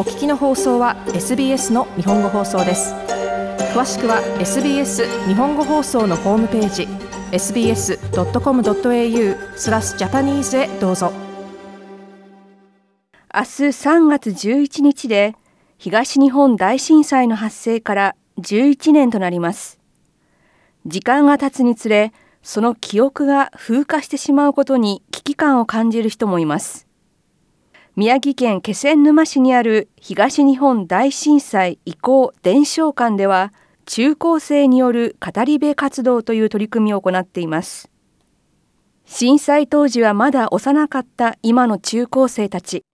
お聞きの放送は SBS の日本語放送です。詳しくは SBS 日本語放送のホームページ sbs.com.au スラスジャパニーズへどうぞ。明日3月11日で東日本大震災の発生から11年となります。時間が経つにつれその記憶が風化してしまうことに危機感を感じる人もいます。宮城県気仙沼市にある東日本大震災遺構伝承館では中高生による語り部活動という取り組みを行っています。震災当時はまだ幼かった今の中高生たち。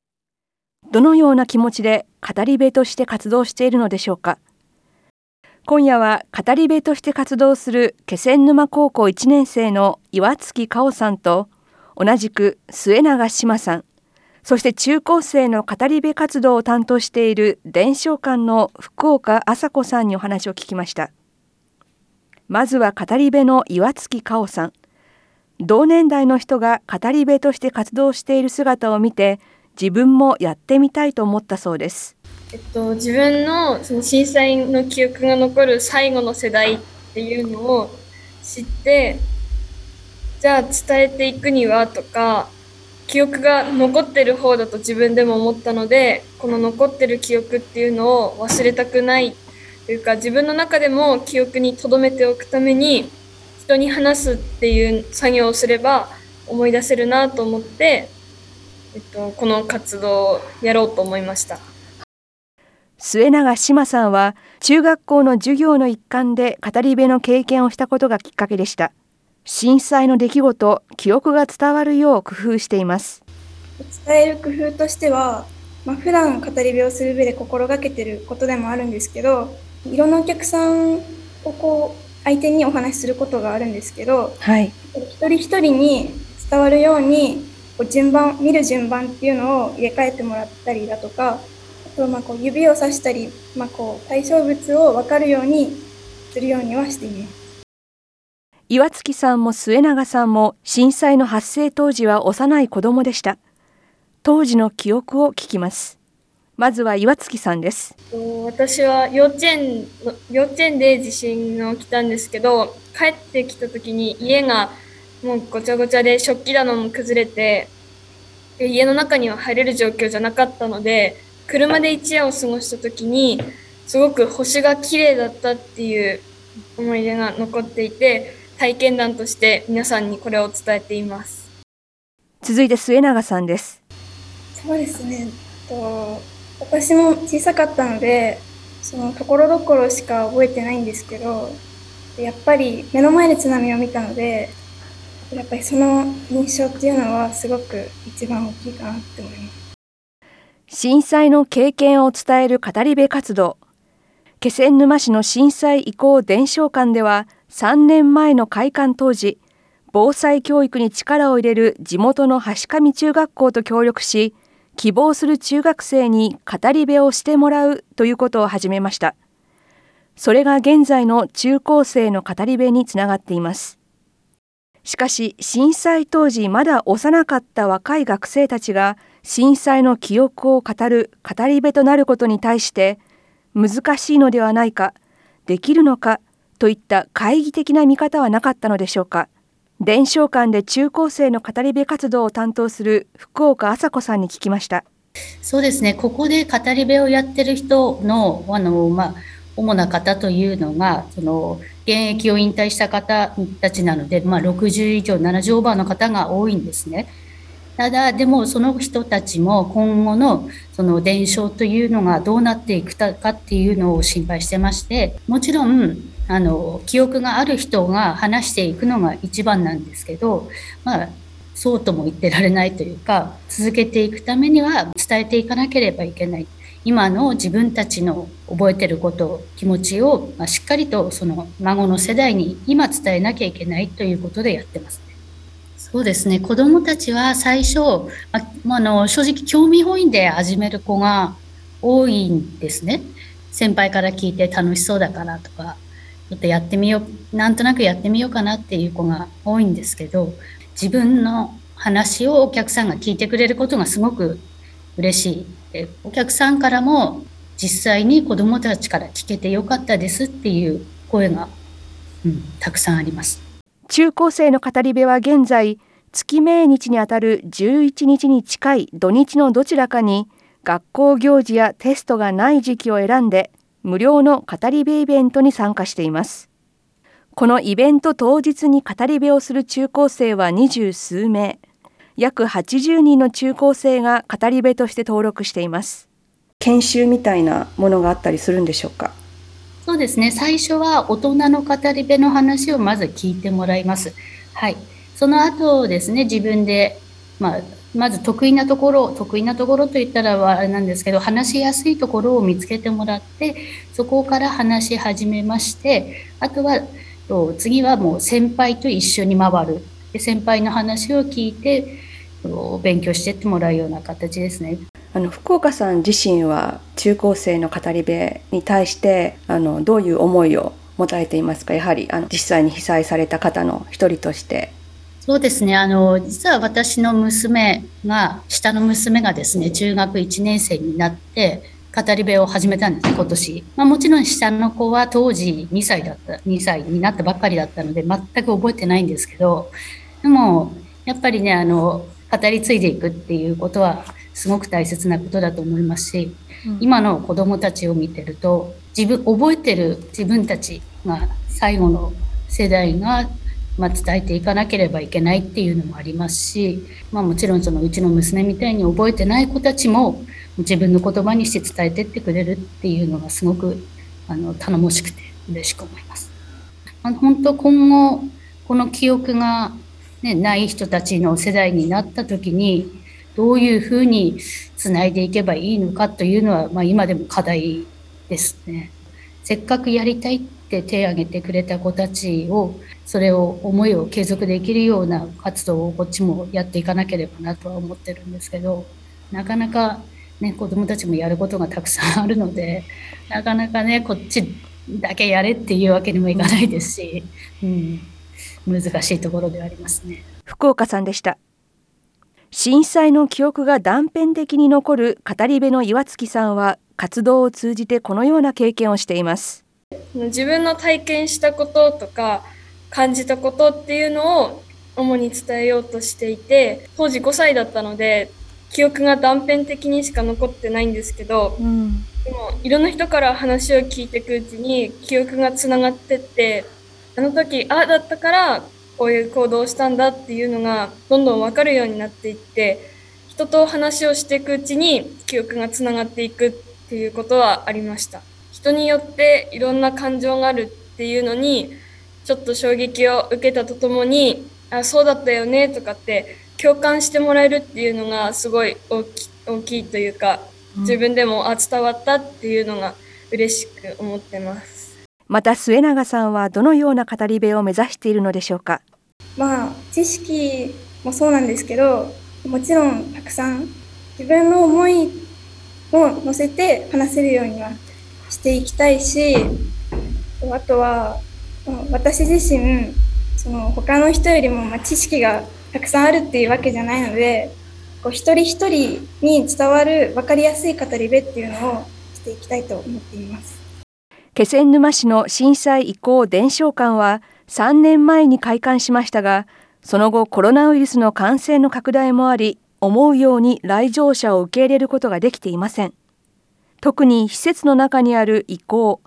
どのような気持ちで語り部として活動しているのでしょうか。今夜は語り部として活動する気仙沼高校1年生の岩月香さんと同じく末永志麻さん。そして中高生の語り部活動を担当している伝承館の福岡麻子さんにお話を聞きました。まずは語り部の岩月香緒さん。同年代の人が語り部として活動している姿を見て自分もやってみたいと思ったそうです、えっと、自分のその震災の記憶が残る最後の世代っていうのを知ってじゃあ伝えていくにはとか記憶が残ってる方だと自分でも思ったのでこの残ってる記憶っていうのを忘れたくないというか自分の中でも記憶に留めておくために人に話すっていう作業をすれば思い出せるなと思って、えっと、この活動をやろうと思いました末永志麻さんは中学校の授業の一環で語り部の経験をしたことがきっかけでした。震災の出来事、記憶が伝わるよう工夫しています。伝える工夫としては、まあ、普段語り部をする上で心がけてることでもあるんですけど、いろんなお客さんをこう相手にお話しすることがあるんですけど、はい、一人一人に伝わるようにこう順番見る順番っていうのを入れ替えてもらったりだとかあとまあこう指をさしたり、まあ、こう対象物を分かるようにするようにはしています。岩月さんも末永さんも震災の発生当時は幼い子供でした。当時の記憶を聞きます。まずは岩月さんです。私は幼稚園幼稚園で地震が起きたんですけど帰ってきた時に家がもうごちゃごちゃで食器棚も崩れて家の中には入れる状況じゃなかったので車で一夜を過ごした時にすごく星が綺麗だったっていう思い出が残っていて体験談として皆さんにこれを伝えています。続いて末永さんです。そうですね。と私も小さかったのでそのところどころしか覚えてないんですけどやっぱり目の前で津波を見たのでやっぱりその印象っていうのはすごく一番大きいかなって思います。震災の経験を伝える語り部活動。気仙沼市の震災遺構伝承館では3年前の開館当時防災教育に力を入れる地元の橋上中学校と協力し希望する中学生に語り部をしてもらうということを始めました。それが現在の中高生の語り部につながっています。しかし震災当時まだ幼かった若い学生たちが震災の記憶を語る語り部となることに対して難しいのではないかできるのかといった懐疑的な見方はなかったのでしょうか。伝承館で中高生の語り部活動を担当する福岡麻子さんに聞きました。そうですね。ここで語り部をやってる人のあの、まあ、主な方というのがその現役を引退した方たちなので、まあ、60以上70オーバーの方が多いんですね。ただでもその人たちも今後のその伝承というのがどうなっていくかっていうのを心配してましてもちろんあの記憶がある人が話していくのが一番なんですけど、まあ、そうとも言ってられないというか続けていくためには伝えていかなければいけない。今の自分たちの覚えてること気持ちを、まあ、しっかりとその孫の世代に今伝えなきゃいけないということでやってます。そうですね。子どもたちは最初、まあの正直興味本位で始める子が多いんですね。先輩から聞いて楽しそうだからとか。ちょっとやってみようなんとなくやってみようかなっていう子が多いんですけど自分の話をお客さんが聞いてくれることがすごく嬉しい。でお客さんからも実際に子どもたちから聞けてよかったですっていう声が、うん、たくさんあります。中高生の語り部は現在月命日にあたる11日に近い土日のどちらかに学校行事やテストがない時期を選んで無料の語り部イベントに参加しています。このイベント当日に語り部をする中高生は二十数名。約80人の中高生が語り部として登録しています。研修みたいなものがあったりするんでしょうか？そうですね。最初は大人の語り部の話をまず聞いてもらいます。はい。その後ですね自分でまあまず得意なところ得意なところといったらあれなんですけど話しやすいところを見つけてもらってそこから話し始めましてあとは次はもう先輩と一緒に回る。で先輩の話を聞いて勉強してってもらうような形ですね。あの福岡さん自身は中高生の語り部に対してあのどういう思いを持たれていますか？やはりあの実際に被災された方の一人として。そうですね。あの、実は私の娘が、下の娘がですね、中学1年生になって、語り部を始めたんです、今年。まあ、もちろん下の子は当時2歳だった、2歳になったばっかりだったので、全く覚えてないんですけど、でも、やっぱりね、あの、語り継いでいくっていうことは、すごく大切なことだと思いますし、うん、今の子供たちを見てると、自分、覚えてる自分たちが最後の世代がまあ、伝えていかなければいけないっていうのもありますし、まあ、もちろんそのうちの娘みたいに覚えてない子たちも自分の言葉にして伝えてってくれるっていうのがすごくあの頼もしくて嬉しく思います。あの本当今後この記憶が、ね、ない人たちの世代になった時にどういうふうにつないでいけばいいのかというのは、まあ、今でも課題ですね。せっかくやりたいって手を挙げてくれた子たちをそれを思いを継続できるような活動をこっちもやっていかなければなとは思ってるんですけどなかなかね子どもたちもやることがたくさんあるのでなかなかねこっちだけやれっていうわけにもいかないですし、うん、難しいところではありますね。福岡さんでした震災の記憶が断片的に残る語り部の岩月さんは活動を通じてこのような経験をしています。自分の体験したこととか感じたことっていうのを主に伝えようとしていて当時5歳だったので記憶が断片的にしか残ってないんですけど、うん、でもいろんな人から話を聞いていくうちに記憶がつながってってあの時ああだったからこういう行動をしたんだっていうのがどんどん分かるようになっていって人と話をしていくうちに記憶がつながっていくっていうことはありました。人によっていろんな感情があるっていうのにちょっと衝撃を受けたとともにあそうだったよねとかって共感してもらえるっていうのがすごい大き大きいというか自分でもあ伝わったっていうのが嬉しく思ってますまた末永さんはどのような語り部を目指しているのでしょうか？まあ知識もそうなんですけどもちろんたくさん自分の思いを乗せて話せるようにはしていきたいしあとは私自身その他の人よりもま知識がたくさんあるっていうわけじゃないのでこう一人一人に伝わる分かりやすい語り部っていうのをしていきたいと思っています。気仙沼市の震災遺構伝承館は3年前に開館しましたがその後コロナウイルスの感染の拡大もあり思うように来場者を受け入れることができていません。特に施設の中にある遺構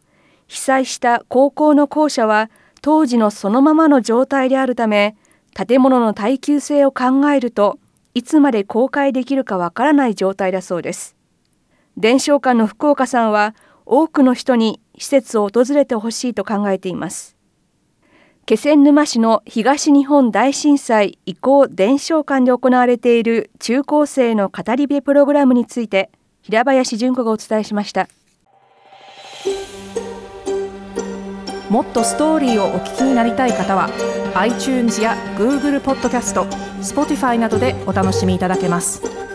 被災した高校の校舎は当時のそのままの状態であるため建物の耐久性を考えるといつまで公開できるかわからない状態だそうです。伝承館の福岡さんは多くの人に施設を訪れてほしいと考えています気仙沼市の東日本大震災移行伝承館で行われている中高生の語り部プログラムについて平林純子がお伝えしましたもっとストーリーをお聞きになりたい方は iTunes や Google ポッドキャスト Spotify などでお楽しみいただけます。